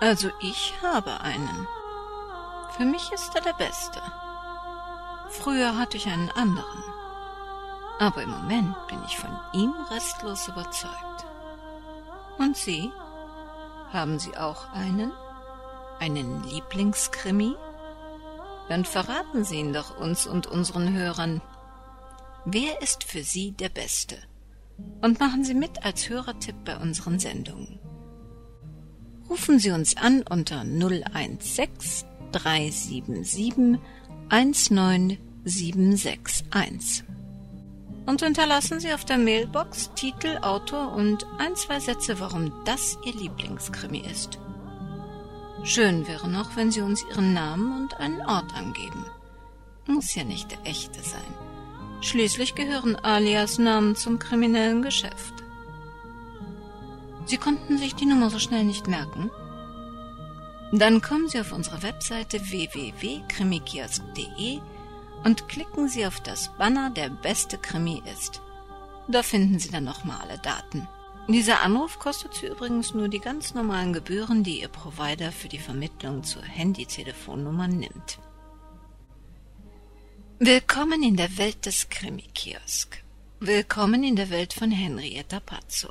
Also ich habe einen. Für mich ist er der Beste. Früher hatte ich einen anderen. Aber im Moment bin ich von ihm restlos überzeugt. Und Sie? Haben Sie auch einen? Einen Lieblingskrimi? Dann verraten Sie ihn doch uns und unseren Hörern. Wer ist für Sie der Beste? Und machen Sie mit als Hörertipp bei unseren Sendungen. Rufen Sie uns an unter 016 377 19761 und hinterlassen Sie auf der Mailbox Titel, Autor und ein, zwei Sätze, warum das Ihr Lieblingskrimi ist. Schön wäre noch, wenn Sie uns Ihren Namen und einen Ort angeben. Muss ja nicht der echte sein. Schließlich gehören Alias-Namen zum kriminellen Geschäft. Sie konnten sich die Nummer so schnell nicht merken? Dann kommen Sie auf unsere Webseite www.krimikiosk.de und klicken Sie auf das Banner Der beste Krimi ist. Da finden Sie dann nochmal alle Daten. Dieser Anruf kostet Sie übrigens nur die ganz normalen Gebühren, die Ihr Provider für die Vermittlung zur Handy-Telefonnummer nimmt. Willkommen in der Welt des Krimi-Kiosk. Willkommen in der Welt von Henrietta Pazzo.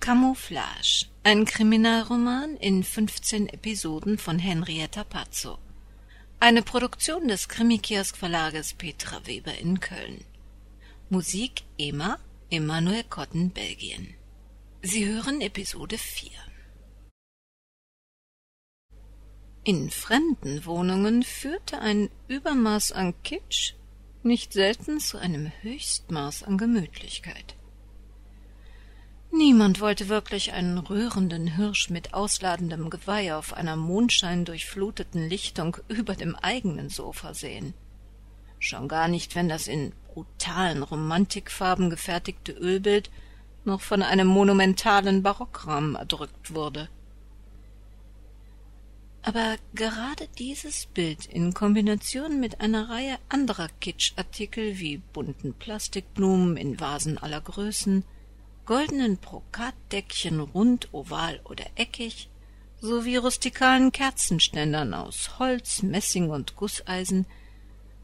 Camouflage, ein Kriminalroman in 15 Episoden von Henrietta Pazzo. Eine Produktion des Krimikiosk Verlages Petra Weber in Köln. Musik Ema, Emanuel Cotton, Belgien. Sie hören Episode 4. In fremden Wohnungen führte ein Übermaß an Kitsch nicht selten zu einem Höchstmaß an Gemütlichkeit. Niemand wollte wirklich einen rührenden Hirsch mit ausladendem Geweih auf einer mondscheindurchfluteten Lichtung über dem eigenen Sofa sehen. Schon gar nicht, wenn das in brutalen Romantikfarben gefertigte Ölbild noch von einem monumentalen Barockrahmen erdrückt wurde. Aber gerade dieses Bild in Kombination mit einer Reihe anderer Kitschartikel wie bunten Plastikblumen in Vasen aller Größen, goldenen Brokatdeckchen rund, oval oder eckig, sowie rustikalen Kerzenständern aus Holz, Messing und Gusseisen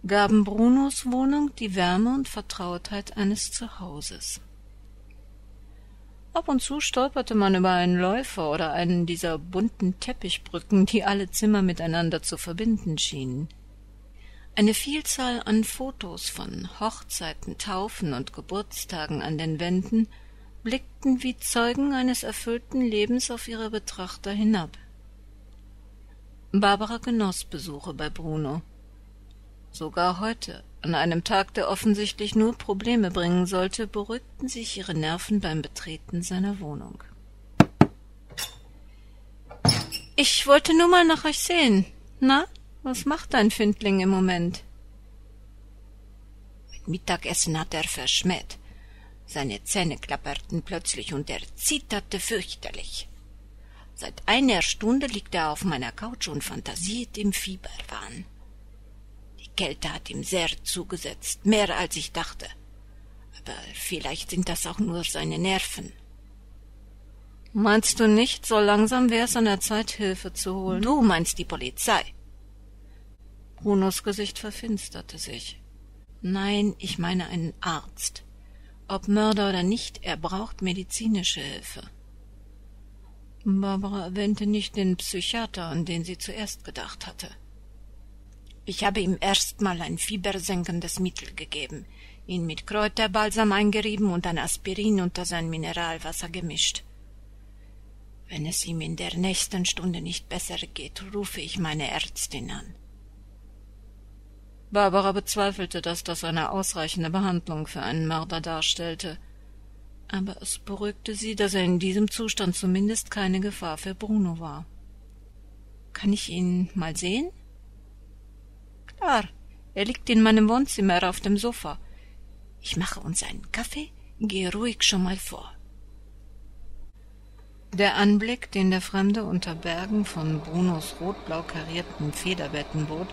gaben Brunos Wohnung die Wärme und Vertrautheit eines Zuhauses. Ab und zu stolperte man über einen Läufer oder einen dieser bunten Teppichbrücken, die alle Zimmer miteinander zu verbinden schienen. Eine Vielzahl an Fotos von Hochzeiten, Taufen und Geburtstagen an den Wänden blickten wie Zeugen eines erfüllten Lebens auf ihre Betrachter hinab. Barbara genoss Besuche bei Bruno. Sogar heute, an einem Tag, der offensichtlich nur Probleme bringen sollte, beruhigten sich ihre Nerven beim Betreten seiner Wohnung. Ich wollte nur mal nach euch sehen. Na, was macht dein Findling im Moment? Mit Mittagessen hat er verschmäht. Seine Zähne klapperten plötzlich und er zitterte fürchterlich. Seit einer Stunde liegt er auf meiner Couch und fantasiert im Fieberwahn. Die Kälte hat ihm sehr zugesetzt, mehr als ich dachte. Aber vielleicht sind das auch nur seine Nerven. Meinst du nicht, so langsam wär's an der Zeit, Hilfe zu holen? Du meinst die Polizei. Brunos Gesicht verfinsterte sich. Nein, ich meine einen Arzt. Ob Mörder oder nicht, er braucht medizinische Hilfe. Barbara erwähnte nicht den Psychiater, an den sie zuerst gedacht hatte. Ich habe ihm erstmal ein fiebersenkendes Mittel gegeben, ihn mit Kräuterbalsam eingerieben und ein Aspirin unter sein Mineralwasser gemischt. Wenn es ihm in der nächsten Stunde nicht besser geht, rufe ich meine Ärztin an. Barbara bezweifelte, dass das eine ausreichende Behandlung für einen Mörder darstellte. Aber es beruhigte sie, dass er in diesem Zustand zumindest keine Gefahr für Bruno war. Kann ich ihn mal sehen? Klar, er liegt in meinem Wohnzimmer auf dem Sofa. Ich mache uns einen Kaffee, gehe ruhig schon mal vor. Der Anblick, den der Fremde unter Bergen von Brunos rotblau karierten Federbetten bot,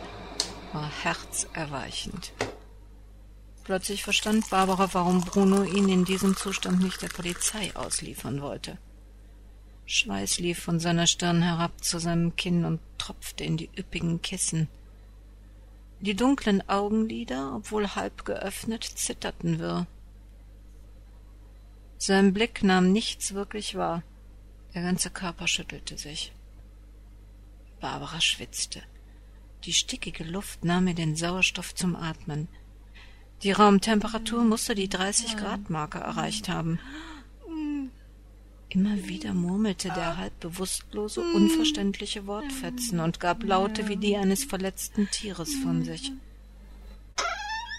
war herzerweichend. Plötzlich verstand Barbara, warum Bruno ihn in diesem Zustand nicht der Polizei ausliefern wollte. Schweiß lief von seiner Stirn herab zu seinem Kinn und tropfte in die üppigen Kissen. Die dunklen Augenlider, obwohl halb geöffnet, zitterten wirr. Sein Blick nahm nichts wirklich wahr. Der ganze Körper schüttelte sich. Barbara schwitzte. Die stickige Luft nahm ihr den Sauerstoff zum Atmen. Die Raumtemperatur musste die 30-Grad-Marke erreicht haben. Immer wieder murmelte der halb bewusstlose, unverständliche Wortfetzen und gab Laute wie die eines verletzten Tieres von sich.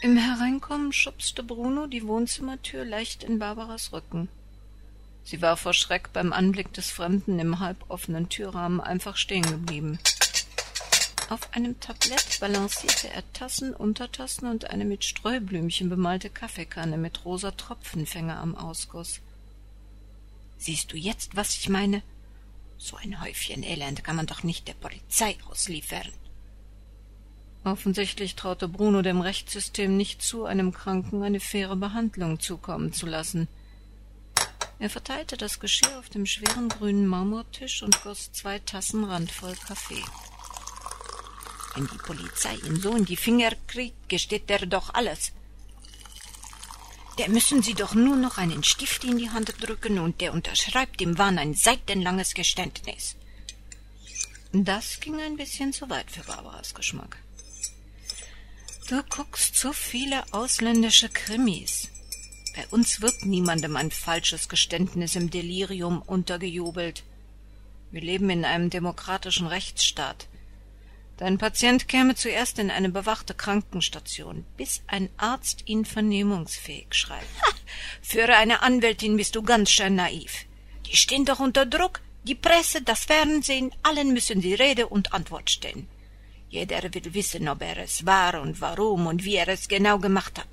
Im Hereinkommen schubste Bruno die Wohnzimmertür leicht in Barbaras Rücken. Sie war vor Schreck beim Anblick des Fremden im halboffenen Türrahmen einfach stehen geblieben. Auf einem Tablett balancierte er Tassen, Untertassen und eine mit Streublümchen bemalte Kaffeekanne mit rosa Tropfenfänger am Ausguss. Siehst du jetzt, was ich meine? So ein Häufchen Elend kann man doch nicht der Polizei ausliefern. Offensichtlich traute Bruno dem Rechtssystem nicht zu, einem Kranken eine faire Behandlung zukommen zu lassen. Er verteilte das Geschirr auf dem schweren grünen Marmortisch und goss zwei Tassen randvoll Kaffee. Wenn die Polizei ihn so in die Finger kriegt, gesteht er doch alles. Der müssen Sie doch nur noch einen Stift in die Hand drücken und der unterschreibt im Wahn ein seitenlanges Geständnis. Das ging ein bisschen zu weit für Barbaras Geschmack. Du guckst so viele ausländische Krimis. Bei uns wird niemandem ein falsches Geständnis im Delirium untergejubelt. Wir leben in einem demokratischen Rechtsstaat. Dein Patient käme zuerst in eine bewachte Krankenstation, bis ein Arzt ihn vernehmungsfähig schreibt. Ha, für eine Anwältin bist du ganz schön naiv. Die stehen doch unter Druck. Die Presse, das Fernsehen, allen müssen sie Rede und Antwort stehen. Jeder will wissen, ob er es war und warum und wie er es genau gemacht hat.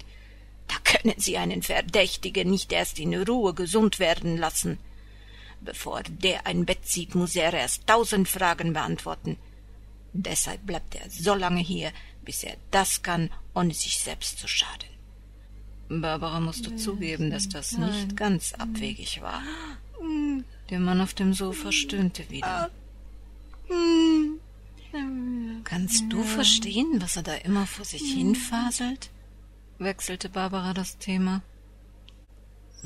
Da können Sie einen Verdächtigen nicht erst in Ruhe gesund werden lassen. Bevor der ein Bett sieht, muss er erst tausend Fragen beantworten. Deshalb bleibt er so lange hier, bis er das kann, ohne sich selbst zu schaden. Barbara musste zugeben, dass das nicht ganz abwegig war. Der Mann auf dem Sofa stöhnte wieder. Kannst du verstehen, was er da immer vor sich hinfaselt? wechselte Barbara das Thema.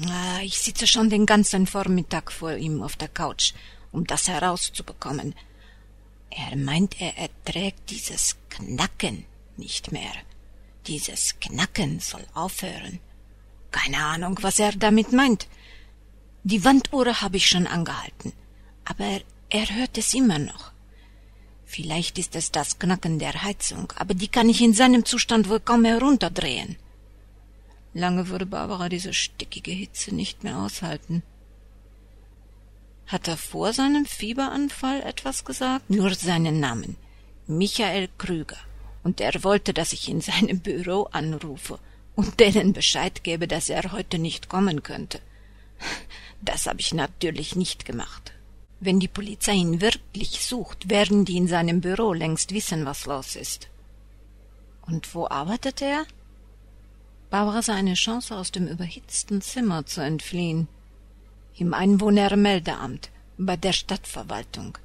Ah, ich sitze schon den ganzen Vormittag vor ihm auf der Couch, um das herauszubekommen. Er meint, er erträgt dieses Knacken nicht mehr. Dieses Knacken soll aufhören. Keine Ahnung, was er damit meint. Die Wanduhr habe ich schon angehalten, aber er, hört es immer noch. Vielleicht ist es das Knacken der Heizung, aber die kann ich in seinem Zustand wohl kaum herunterdrehen. Lange würde Barbara diese stickige Hitze nicht mehr aushalten. Hat er vor seinem Fieberanfall etwas gesagt? Nur seinen Namen. Michael Krüger. Und er wollte, dass ich in seinem Büro anrufe und denen Bescheid gebe, dass er heute nicht kommen könnte. Das habe ich natürlich nicht gemacht. Wenn die Polizei ihn wirklich sucht, werden die in seinem Büro längst wissen, was los ist. Und wo arbeitet er? Barbara sah eine Chance, aus dem überhitzten Zimmer zu entfliehen. Im Einwohnermeldeamt, bei der Stadtverwaltung.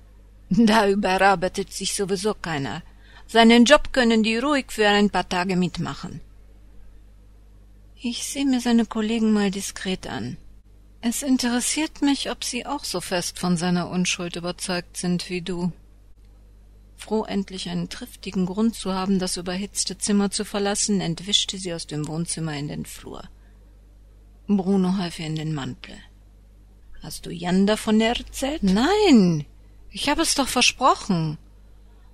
Da überarbeitet sich sowieso keiner. Seinen Job können die ruhig für ein paar Tage mitmachen. Ich sehe mir seine Kollegen mal diskret an. Es interessiert mich, ob Sie auch so fest von seiner Unschuld überzeugt sind wie du. Froh, endlich einen triftigen Grund zu haben, das überhitzte Zimmer zu verlassen, entwischte sie aus dem Wohnzimmer in den Flur. Bruno half ihr in den Mantel. Hast du Jan davon erzählt? Nein, ich habe es doch versprochen.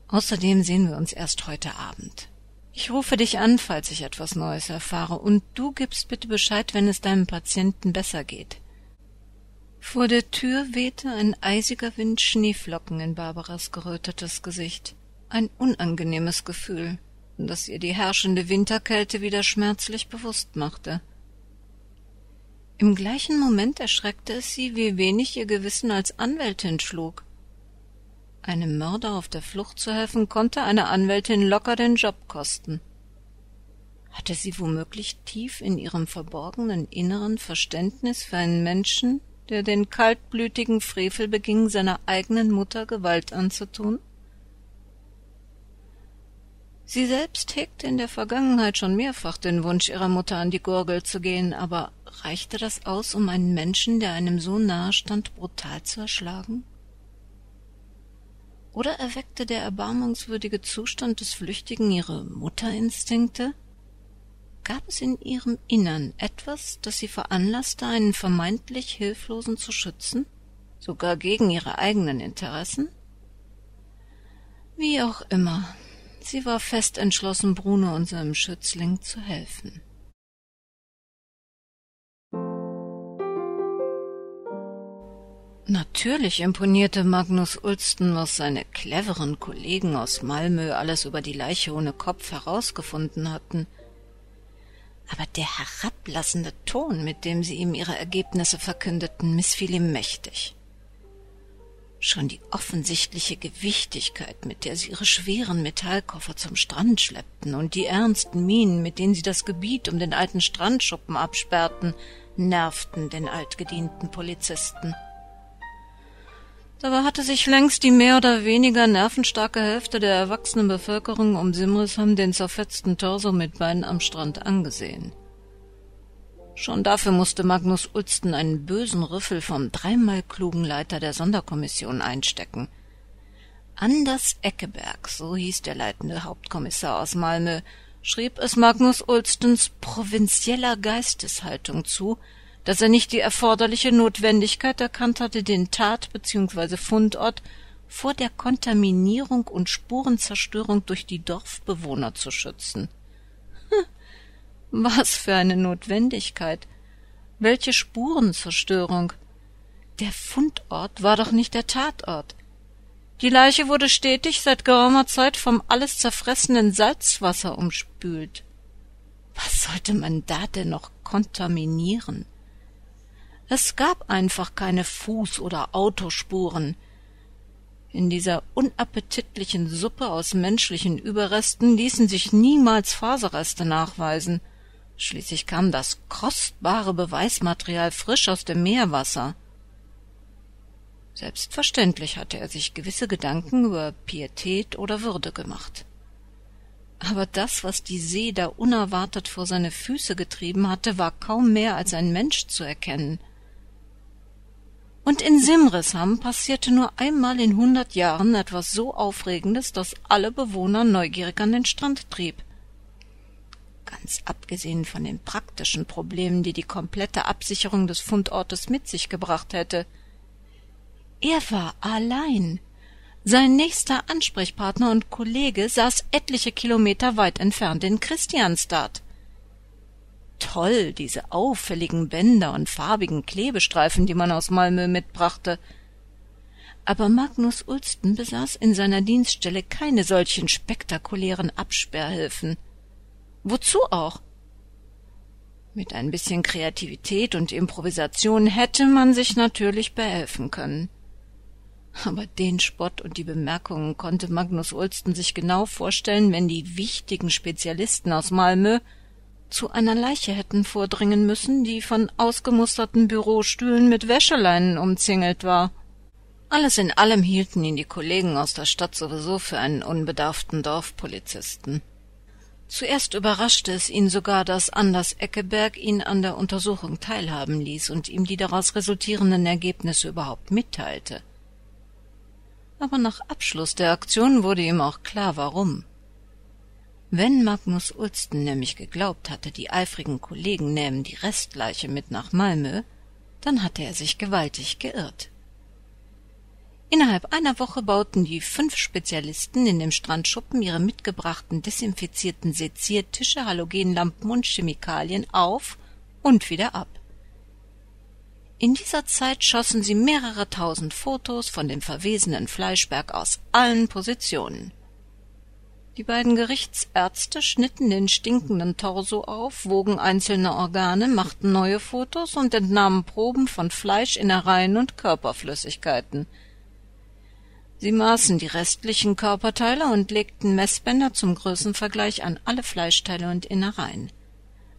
Außerdem sehen wir uns erst heute Abend. Ich rufe dich an, falls ich etwas Neues erfahre, und du gibst bitte Bescheid, wenn es deinem Patienten besser geht. Vor der Tür wehte ein eisiger Wind Schneeflocken in Barbaras gerötetes Gesicht. Ein unangenehmes Gefühl, das ihr die herrschende Winterkälte wieder schmerzlich bewusst machte. Im gleichen Moment erschreckte es sie, wie wenig ihr Gewissen als Anwältin schlug. Einem Mörder auf der Flucht zu helfen, konnte einer Anwältin locker den Job kosten. Hatte sie womöglich tief in ihrem verborgenen Inneren Verständnis für einen Menschen, der den kaltblütigen Frevel beging, seiner eigenen Mutter Gewalt anzutun? Sie selbst hegte in der Vergangenheit schon mehrfach den Wunsch, ihrer Mutter an die Gurgel zu gehen, aber reichte das aus, um einen Menschen, der einem so nahe stand, brutal zu erschlagen? Oder erweckte der erbarmungswürdige Zustand des Flüchtigen ihre Mutterinstinkte? Gab es in ihrem Innern etwas, das sie veranlasste, einen vermeintlich Hilflosen zu schützen, sogar gegen ihre eigenen Interessen? Wie auch immer, sie war fest entschlossen, Bruno unserem Schützling zu helfen. Natürlich imponierte Magnus Ulsten, was seine cleveren Kollegen aus Malmö alles über die Leiche ohne Kopf herausgefunden hatten – aber der herablassende Ton, mit dem sie ihm ihre Ergebnisse verkündeten, missfiel ihm mächtig. Schon die offensichtliche Gewichtigkeit, mit der sie ihre schweren Metallkoffer zum Strand schleppten, und die ernsten Mienen, mit denen sie das Gebiet um den alten Strandschuppen absperrten, nervten den altgedienten Polizisten. Dabei hatte sich längst die mehr oder weniger nervenstarke Hälfte der erwachsenen Bevölkerung um Simrisham den zerfetzten Torso mit Beinen am Strand angesehen. Schon dafür musste Magnus Ulsten einen bösen Rüffel vom dreimal klugen Leiter der Sonderkommission einstecken. Anders Eckeberg, so hieß der leitende Hauptkommissar aus Malmö, schrieb es Magnus Ulstens provinzieller Geisteshaltung zu, dass er nicht die erforderliche Notwendigkeit erkannt hatte, den Tat- bzw. Fundort vor der Kontaminierung und Spurenzerstörung durch die Dorfbewohner zu schützen. Was für eine Notwendigkeit. Welche Spurenzerstörung? Der Fundort war doch nicht der Tatort. Die Leiche wurde stetig seit geraumer Zeit vom alles zerfressenen Salzwasser umspült. Was sollte man da denn noch kontaminieren? Es gab einfach keine Fuß- oder Autospuren. In dieser unappetitlichen Suppe aus menschlichen Überresten ließen sich niemals Faserreste nachweisen. Schließlich kam das kostbare Beweismaterial frisch aus dem Meerwasser. Selbstverständlich hatte er sich gewisse Gedanken über Pietät oder Würde gemacht. Aber das, was die See da unerwartet vor seine Füße getrieben hatte, war kaum mehr als ein Mensch zu erkennen. Und in Simrishamn passierte nur einmal in hundert Jahren etwas so Aufregendes, das alle Bewohner neugierig an den Strand trieb. Ganz abgesehen von den praktischen Problemen, die die komplette Absicherung des Fundortes mit sich gebracht hätte. Er war allein. Sein nächster Ansprechpartner und Kollege saß etliche Kilometer weit entfernt in Christianstadt. Toll, diese auffälligen Bänder und farbigen Klebestreifen, die man aus Malmö mitbrachte. Aber Magnus Ulsten besaß in seiner Dienststelle keine solchen spektakulären Absperrhilfen. Wozu auch? Mit ein bisschen Kreativität und Improvisation hätte man sich natürlich behelfen können. Aber den Spott und die Bemerkungen konnte Magnus Ulsten sich genau vorstellen, wenn die wichtigen Spezialisten aus Malmö zu einer Leiche hätten vordringen müssen, die von ausgemusterten Bürostühlen mit Wäscheleinen umzingelt war. Alles in allem hielten ihn die Kollegen aus der Stadt sowieso für einen unbedarften Dorfpolizisten. Zuerst überraschte es ihn sogar, dass Anders Eckeberg ihn an der Untersuchung teilhaben ließ und ihm die daraus resultierenden Ergebnisse überhaupt mitteilte. Aber nach Abschluss der Aktion wurde ihm auch klar, warum. Wenn Magnus Ulsten nämlich geglaubt hatte, die eifrigen Kollegen nähmen die Restleiche mit nach Malmö, dann hatte er sich gewaltig geirrt. Innerhalb einer Woche bauten die fünf Spezialisten in dem Strandschuppen ihre mitgebrachten desinfizierten Seziertische, Halogenlampen und Chemikalien auf und wieder ab. In dieser Zeit schossen sie mehrere tausend Fotos von dem verwesenen Fleischberg aus allen Positionen. Die beiden Gerichtsärzte schnitten den stinkenden Torso auf, wogen einzelne Organe, machten neue Fotos und entnahmen Proben von Fleisch, Innereien und Körperflüssigkeiten. Sie maßen die restlichen Körperteile und legten Messbänder zum Größenvergleich an alle Fleischteile und Innereien.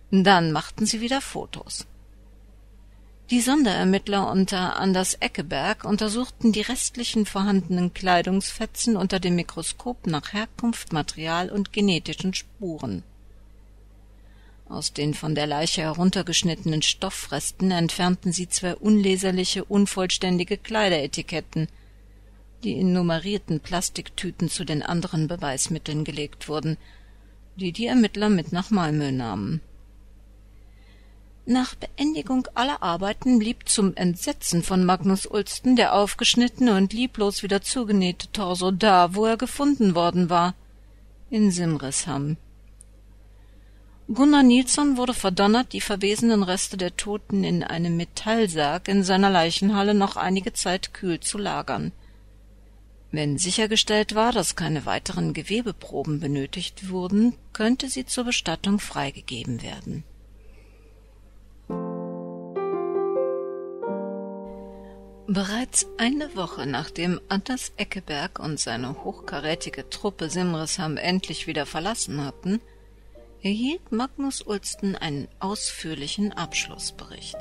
Dann machten sie wieder Fotos. Die Sonderermittler unter Anders Eckeberg untersuchten die restlichen vorhandenen Kleidungsfetzen unter dem Mikroskop nach Herkunft, Material und genetischen Spuren. Aus den von der Leiche heruntergeschnittenen Stoffresten entfernten sie zwei unleserliche, unvollständige Kleideretiketten, die in nummerierten Plastiktüten zu den anderen Beweismitteln gelegt wurden, die die Ermittler mit nach Malmö nahmen. Nach Beendigung aller Arbeiten blieb zum Entsetzen von Magnus Ulsten der aufgeschnittene und lieblos wieder zugenähte Torso da, wo er gefunden worden war, in Simrishamn. Gunnar Nilsson wurde verdonnert, die verwesenden Reste der Toten in einem Metallsarg in seiner Leichenhalle noch einige Zeit kühl zu lagern. Wenn sichergestellt war, dass keine weiteren Gewebeproben benötigt wurden, könnte sie zur Bestattung freigegeben werden Bereits eine Woche nachdem Anders Eckeberg und seine hochkarätige Truppe Simrisham endlich wieder verlassen hatten, erhielt Magnus Ulsten einen ausführlichen Abschlussbericht.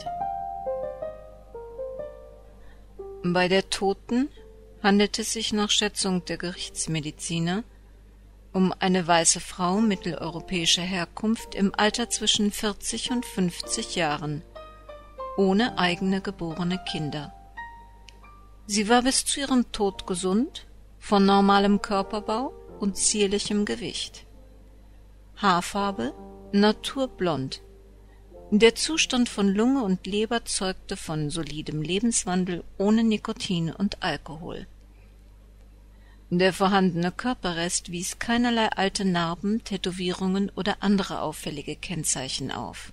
Bei der Toten handelt es sich nach Schätzung der Gerichtsmediziner um eine weiße Frau mitteleuropäischer Herkunft im Alter zwischen 40 und 50 Jahren, ohne eigene geborene Kinder. Sie war bis zu ihrem Tod gesund, von normalem Körperbau und zierlichem Gewicht. Haarfarbe naturblond. Der Zustand von Lunge und Leber zeugte von solidem Lebenswandel ohne Nikotin und Alkohol. Der vorhandene Körperrest wies keinerlei alte Narben, Tätowierungen oder andere auffällige Kennzeichen auf.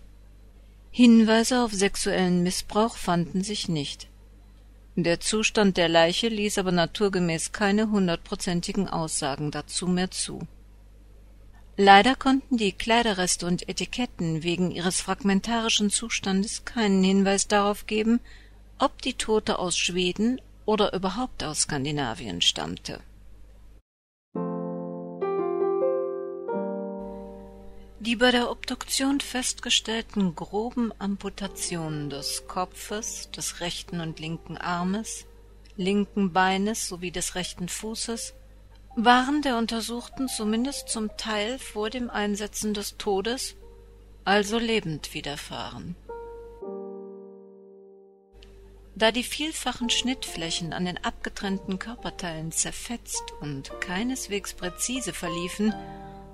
Hinweise auf sexuellen Missbrauch fanden sich nicht. Der Zustand der Leiche ließ aber naturgemäß keine hundertprozentigen Aussagen dazu mehr zu. Leider konnten die Kleiderreste und Etiketten wegen ihres fragmentarischen Zustandes keinen Hinweis darauf geben, ob die Tote aus Schweden oder überhaupt aus Skandinavien stammte. Die bei der Obduktion festgestellten groben Amputationen des Kopfes, des rechten und linken Armes, linken Beines sowie des rechten Fußes waren der Untersuchten zumindest zum Teil vor dem Einsetzen des Todes, also lebend widerfahren. Da die vielfachen Schnittflächen an den abgetrennten Körperteilen zerfetzt und keineswegs präzise verliefen,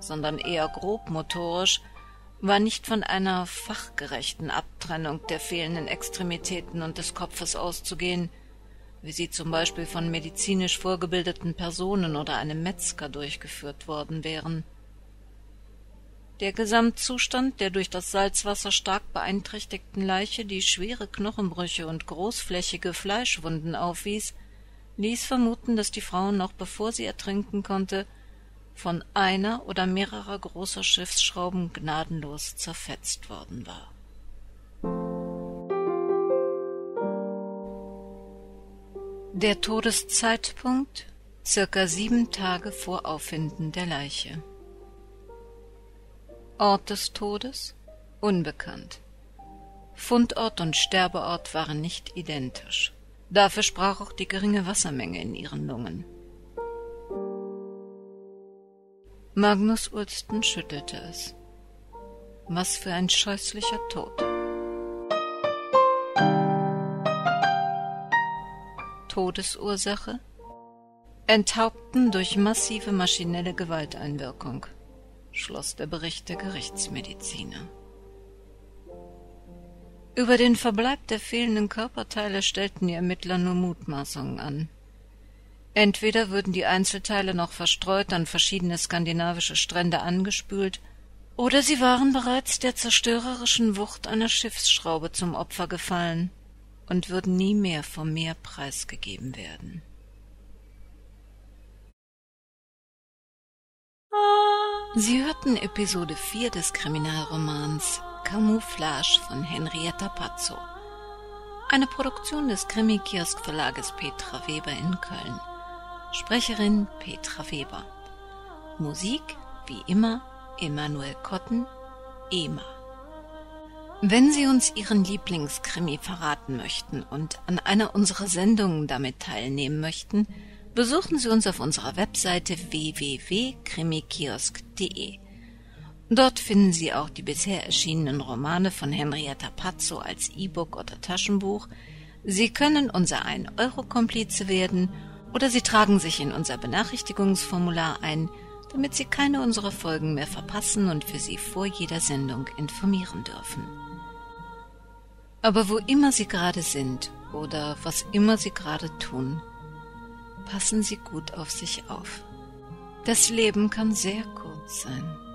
sondern eher grobmotorisch, war nicht von einer fachgerechten Abtrennung der fehlenden Extremitäten und des Kopfes auszugehen, wie sie zum Beispiel von medizinisch vorgebildeten Personen oder einem Metzger durchgeführt worden wären. Der Gesamtzustand der durch das Salzwasser stark beeinträchtigten Leiche, die schwere Knochenbrüche und großflächige Fleischwunden aufwies, ließ vermuten, dass die Frau noch bevor sie ertrinken konnte, von einer oder mehrerer großer Schiffsschrauben gnadenlos zerfetzt worden war. Der Todeszeitpunkt circa sieben Tage vor Auffinden der Leiche. Ort des Todes unbekannt. Fundort und Sterbeort waren nicht identisch. Dafür sprach auch die geringe Wassermenge in ihren Lungen. Magnus Ulsten schüttelte es. Was für ein scheußlicher Tod. Todesursache Enthaupten durch massive maschinelle Gewalteinwirkung, schloss der Bericht der Gerichtsmediziner. Über den Verbleib der fehlenden Körperteile stellten die Ermittler nur Mutmaßungen an. Entweder würden die Einzelteile noch verstreut an verschiedene skandinavische Strände angespült, oder sie waren bereits der zerstörerischen Wucht einer Schiffsschraube zum Opfer gefallen und würden nie mehr vom Meer preisgegeben werden. Sie hörten Episode 4 des Kriminalromans Camouflage von Henrietta Pazzo, eine Produktion des Krimi-Kiosk-Verlages Petra Weber in Köln. Sprecherin Petra Weber. Musik wie immer Emanuel Kotten, EMA. Wenn Sie uns Ihren Lieblingskrimi verraten möchten und an einer unserer Sendungen damit teilnehmen möchten, besuchen Sie uns auf unserer Webseite www.krimikiosk.de. Dort finden Sie auch die bisher erschienenen Romane von Henrietta Pazzo als E-Book oder Taschenbuch. Sie können unser 1-Euro-Komplize werden oder Sie tragen sich in unser Benachrichtigungsformular ein, damit Sie keine unserer Folgen mehr verpassen und für Sie vor jeder Sendung informieren dürfen. Aber wo immer Sie gerade sind oder was immer Sie gerade tun, passen Sie gut auf sich auf. Das Leben kann sehr kurz sein.